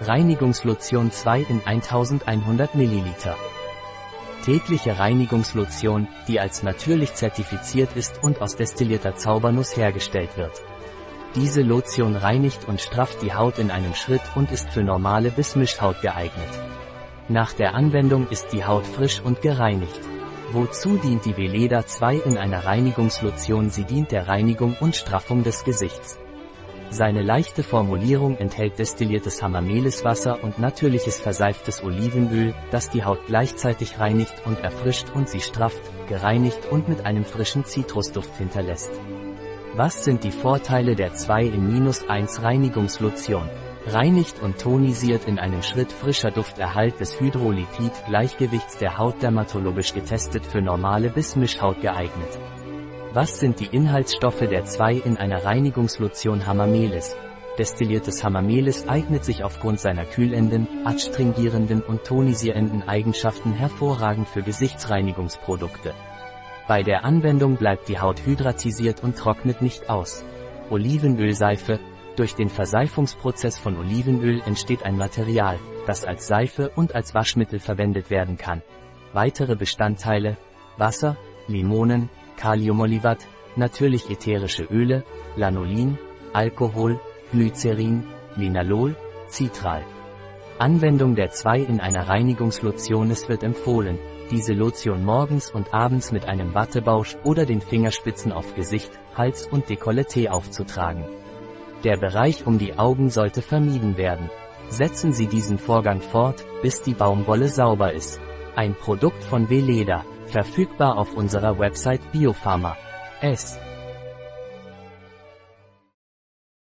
Reinigungslotion 2 in 1100 ml. Tägliche Reinigungslotion, die als natürlich zertifiziert ist und aus destillierter Zaubernuss hergestellt wird. Diese Lotion reinigt und strafft die Haut in einem Schritt und ist für normale bis Mischhaut geeignet. Nach der Anwendung ist die Haut frisch und gereinigt. Wozu dient die Veleda 2 in einer Reinigungslotion? Sie dient der Reinigung und Straffung des Gesichts. Seine leichte Formulierung enthält destilliertes Hamameliswasser und natürliches verseiftes Olivenöl, das die Haut gleichzeitig reinigt und erfrischt und sie strafft, gereinigt und mit einem frischen Zitrusduft hinterlässt. Was sind die Vorteile der 2 in 1 Reinigungslotion? Reinigt und tonisiert in einem Schritt frischer Dufterhalt des Hydrolipid-Gleichgewichts der Haut dermatologisch getestet für normale bis Mischhaut geeignet. Was sind die Inhaltsstoffe der 2 in einer Reinigungslotion Hamamelis? Destilliertes Hamamelis eignet sich aufgrund seiner kühlenden, adstringierenden und tonisierenden Eigenschaften hervorragend für Gesichtsreinigungsprodukte. Bei der Anwendung bleibt die Haut hydratisiert und trocknet nicht aus. Olivenölseife, durch den Verseifungsprozess von Olivenöl entsteht ein Material, das als Seife und als Waschmittel verwendet werden kann. Weitere Bestandteile Wasser, Limonen, Kaliumolivat, natürlich ätherische Öle, Lanolin, Alkohol, Glycerin, Linalol, Citral. Anwendung der 2 in einer Reinigungslotion Es wird empfohlen, diese Lotion morgens und abends mit einem Wattebausch oder den Fingerspitzen auf Gesicht, Hals und Dekolleté aufzutragen. Der Bereich um die Augen sollte vermieden werden. Setzen Sie diesen Vorgang fort, bis die Baumwolle sauber ist. Ein Produkt von Veleda, verfügbar auf unserer Website Biopharma. S.